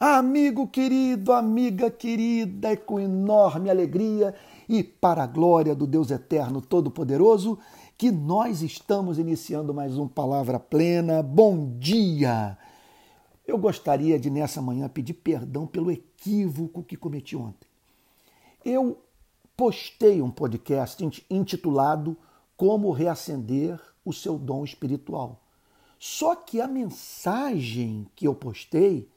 Amigo querido, amiga querida, é com enorme alegria e para a glória do Deus Eterno Todo-Poderoso que nós estamos iniciando mais um Palavra Plena. Bom dia! Eu gostaria de nessa manhã pedir perdão pelo equívoco que cometi ontem. Eu postei um podcast intitulado Como Reacender o Seu Dom Espiritual. Só que a mensagem que eu postei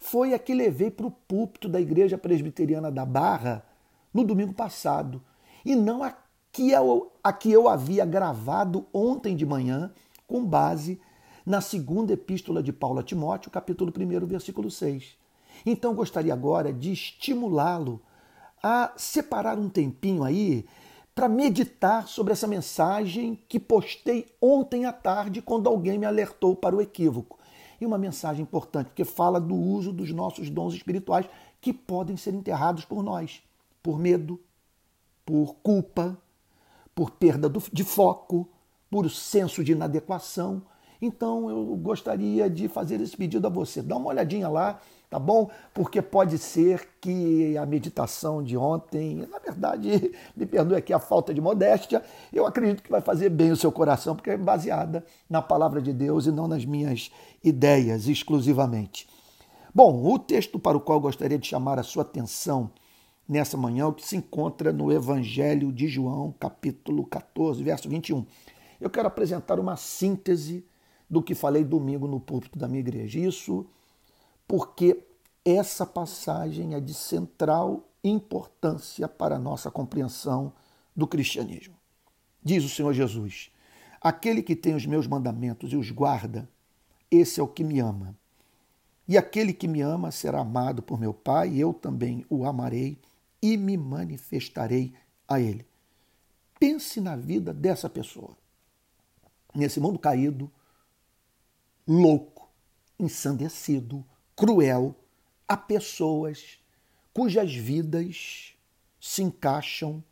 foi a que levei para o púlpito da Igreja Presbiteriana da Barra no domingo passado, e não a que, eu, a que eu havia gravado ontem de manhã, com base na segunda epístola de Paulo a Timóteo, capítulo 1, versículo 6. Então gostaria agora de estimulá-lo a separar um tempinho aí para meditar sobre essa mensagem que postei ontem à tarde quando alguém me alertou para o equívoco. E uma mensagem importante, porque fala do uso dos nossos dons espirituais que podem ser enterrados por nós, por medo, por culpa, por perda de foco, por senso de inadequação. Então eu gostaria de fazer esse pedido a você. Dá uma olhadinha lá tá bom? Porque pode ser que a meditação de ontem, na verdade, me perdoe aqui a falta de modéstia, eu acredito que vai fazer bem o seu coração, porque é baseada na palavra de Deus e não nas minhas ideias exclusivamente. Bom, o texto para o qual gostaria de chamar a sua atenção nessa manhã, é o que se encontra no Evangelho de João, capítulo 14, verso 21. Eu quero apresentar uma síntese do que falei domingo no púlpito da minha igreja. Isso porque essa passagem é de central importância para a nossa compreensão do cristianismo. Diz o Senhor Jesus: Aquele que tem os meus mandamentos e os guarda, esse é o que me ama. E aquele que me ama será amado por meu Pai, e eu também o amarei e me manifestarei a ele. Pense na vida dessa pessoa. Nesse mundo caído, louco, ensandecido, cruel a pessoas cujas vidas se encaixam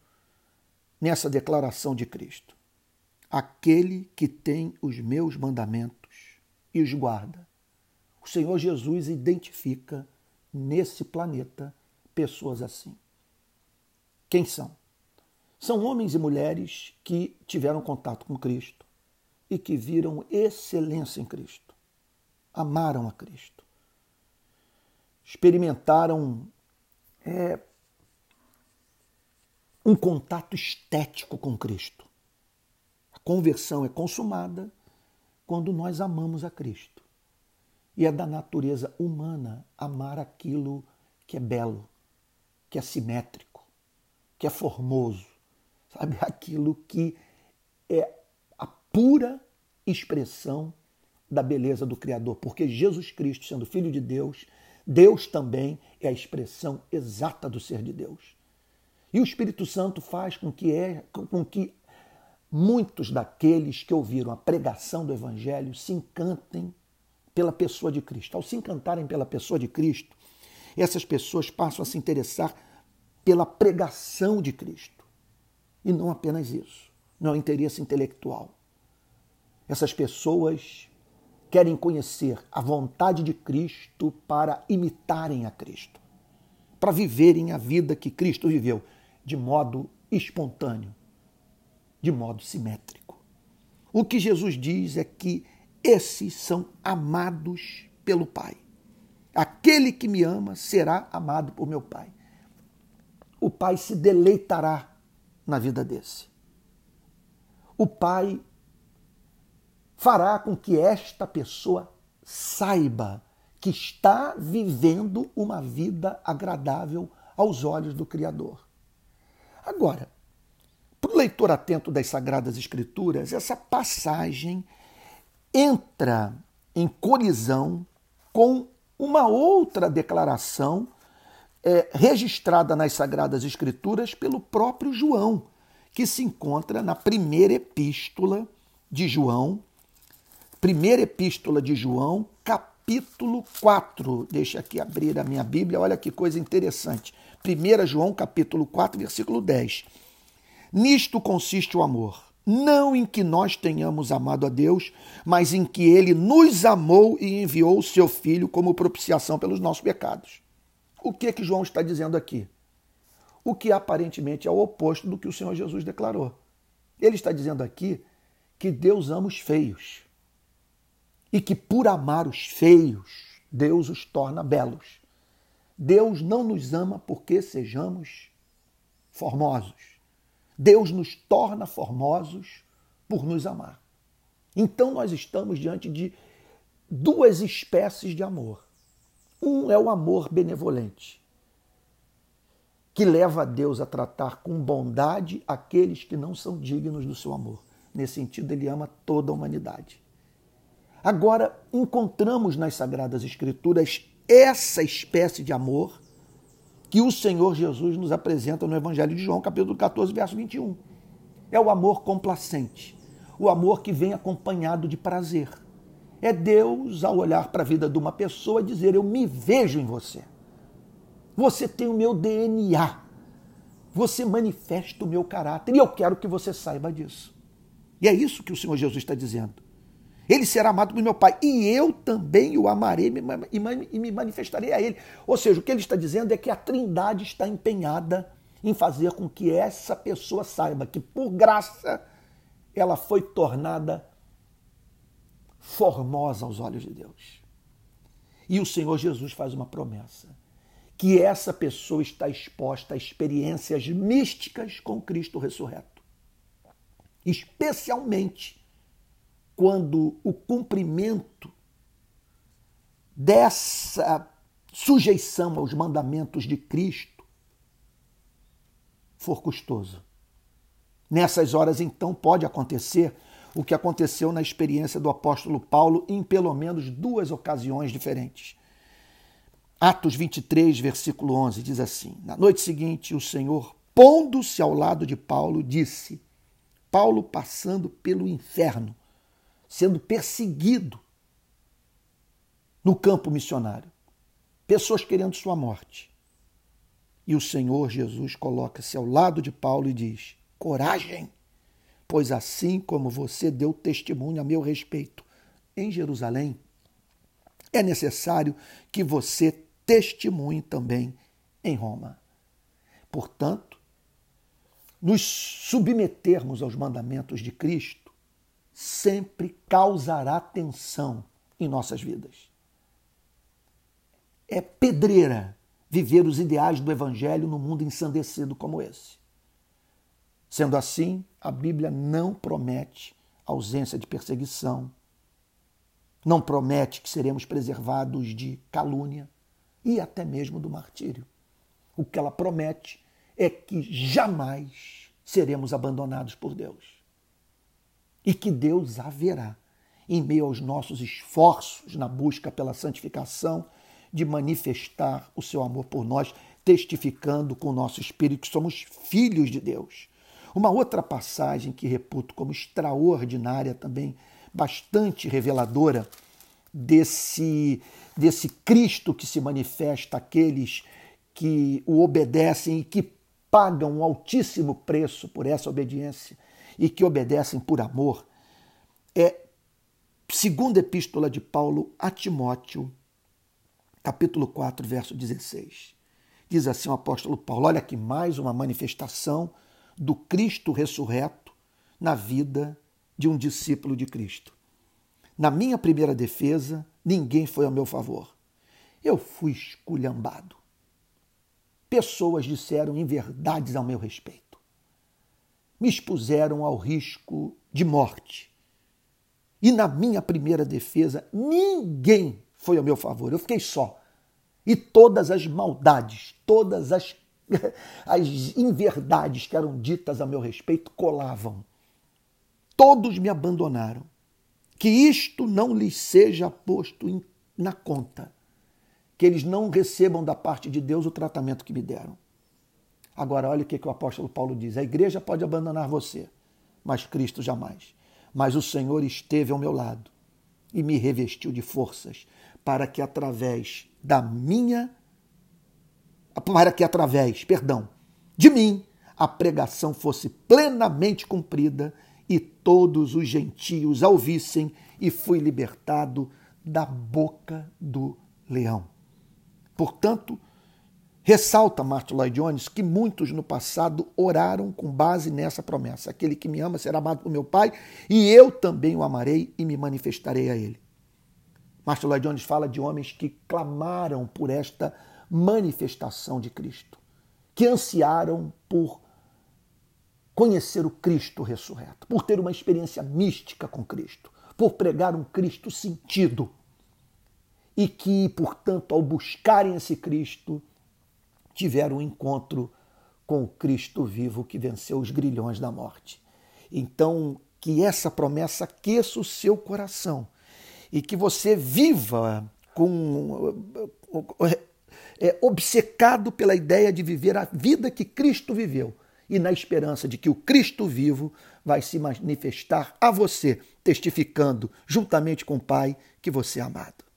nessa declaração de Cristo. Aquele que tem os meus mandamentos e os guarda. O Senhor Jesus identifica nesse planeta pessoas assim. Quem são? São homens e mulheres que tiveram contato com Cristo e que viram excelência em Cristo, amaram a Cristo, experimentaram é, um contato estético com Cristo. A conversão é consumada quando nós amamos a Cristo. E é da natureza humana amar aquilo que é belo, que é simétrico, que é formoso, sabe? Aquilo que é a pura expressão da beleza do Criador, porque Jesus Cristo, sendo Filho de Deus, Deus também é a expressão exata do ser de Deus. E o Espírito Santo faz com que, é, com que muitos daqueles que ouviram a pregação do Evangelho se encantem pela pessoa de Cristo. Ao se encantarem pela pessoa de Cristo, essas pessoas passam a se interessar pela pregação de Cristo. E não apenas isso, não é um interesse intelectual. Essas pessoas querem conhecer a vontade de Cristo para imitarem a Cristo, para viverem a vida que Cristo viveu de modo espontâneo, de modo simétrico. O que Jesus diz é que esses são amados pelo Pai. Aquele que me ama será amado por meu Pai. O Pai se deleitará na vida desse. O Pai fará com que esta pessoa saiba que está vivendo uma vida agradável aos olhos do Criador. Agora, para o leitor atento das Sagradas Escrituras, essa passagem entra em colisão com uma outra declaração é, registrada nas Sagradas Escrituras pelo próprio João, que se encontra na primeira epístola de João, Primeira Epístola de João, capítulo 4. Deixa aqui abrir a minha Bíblia, olha que coisa interessante. 1 João, capítulo 4, versículo 10. Nisto consiste o amor. não em que nós tenhamos amado a Deus, mas em que ele nos amou e enviou o seu filho como propiciação pelos nossos pecados. O que é que João está dizendo aqui? O que aparentemente é o oposto do que o Senhor Jesus declarou. Ele está dizendo aqui que Deus ama os feios e que por amar os feios, Deus os torna belos. Deus não nos ama porque sejamos formosos. Deus nos torna formosos por nos amar. Então nós estamos diante de duas espécies de amor. Um é o amor benevolente, que leva a Deus a tratar com bondade aqueles que não são dignos do seu amor. Nesse sentido, ele ama toda a humanidade. Agora, encontramos nas Sagradas Escrituras essa espécie de amor que o Senhor Jesus nos apresenta no Evangelho de João, capítulo 14, verso 21. É o amor complacente, o amor que vem acompanhado de prazer. É Deus, ao olhar para a vida de uma pessoa, dizer: Eu me vejo em você. Você tem o meu DNA. Você manifesta o meu caráter e eu quero que você saiba disso. E é isso que o Senhor Jesus está dizendo. Ele será amado por meu Pai, e eu também o amarei e me manifestarei a ele. Ou seja, o que ele está dizendo é que a Trindade está empenhada em fazer com que essa pessoa saiba que, por graça, ela foi tornada formosa aos olhos de Deus. E o Senhor Jesus faz uma promessa: que essa pessoa está exposta a experiências místicas com Cristo ressurreto. Especialmente quando o cumprimento dessa sujeição aos mandamentos de Cristo for custoso. Nessas horas, então, pode acontecer o que aconteceu na experiência do apóstolo Paulo em pelo menos duas ocasiões diferentes. Atos 23, versículo 11, diz assim: Na noite seguinte, o Senhor, pondo-se ao lado de Paulo, disse: Paulo passando pelo inferno, sendo perseguido no campo missionário. Pessoas querendo sua morte. E o Senhor Jesus coloca-se ao lado de Paulo e diz: Coragem, pois assim como você deu testemunho a meu respeito em Jerusalém, é necessário que você testemunhe também em Roma. Portanto, nos submetermos aos mandamentos de Cristo sempre causará tensão em nossas vidas. É pedreira viver os ideais do Evangelho no mundo ensandecido como esse. Sendo assim, a Bíblia não promete ausência de perseguição, não promete que seremos preservados de calúnia e até mesmo do martírio. O que ela promete é que jamais seremos abandonados por Deus e que Deus haverá, em meio aos nossos esforços na busca pela santificação, de manifestar o seu amor por nós, testificando com o nosso espírito que somos filhos de Deus. Uma outra passagem que reputo como extraordinária também, bastante reveladora desse, desse Cristo que se manifesta àqueles que o obedecem e que pagam um altíssimo preço por essa obediência, e que obedecem por amor, é segunda epístola de Paulo a Timóteo, capítulo 4, verso 16. Diz assim o apóstolo Paulo: olha aqui mais uma manifestação do Cristo ressurreto na vida de um discípulo de Cristo. Na minha primeira defesa, ninguém foi ao meu favor. Eu fui esculhambado. Pessoas disseram inverdades ao meu respeito me expuseram ao risco de morte. E na minha primeira defesa, ninguém foi ao meu favor, eu fiquei só. E todas as maldades, todas as, as inverdades que eram ditas a meu respeito colavam. Todos me abandonaram. Que isto não lhes seja posto na conta. Que eles não recebam da parte de Deus o tratamento que me deram. Agora, olha o que, que o apóstolo Paulo diz: a igreja pode abandonar você, mas Cristo jamais. Mas o Senhor esteve ao meu lado e me revestiu de forças para que através da minha para que através, perdão, de mim a pregação fosse plenamente cumprida e todos os gentios a ouvissem, e fui libertado da boca do leão. Portanto, ressalta Martin Lloyd Jones que muitos no passado oraram com base nessa promessa: aquele que me ama será amado por meu Pai, e eu também o amarei e me manifestarei a ele. Martin Lloyd Jones fala de homens que clamaram por esta manifestação de Cristo, que ansiaram por conhecer o Cristo ressurreto, por ter uma experiência mística com Cristo, por pregar um Cristo sentido. E que, portanto, ao buscarem esse Cristo, tiveram um encontro com o Cristo vivo que venceu os grilhões da morte. Então, que essa promessa aqueça o seu coração e que você viva com é, obcecado pela ideia de viver a vida que Cristo viveu e na esperança de que o Cristo vivo vai se manifestar a você, testificando juntamente com o Pai que você é amado.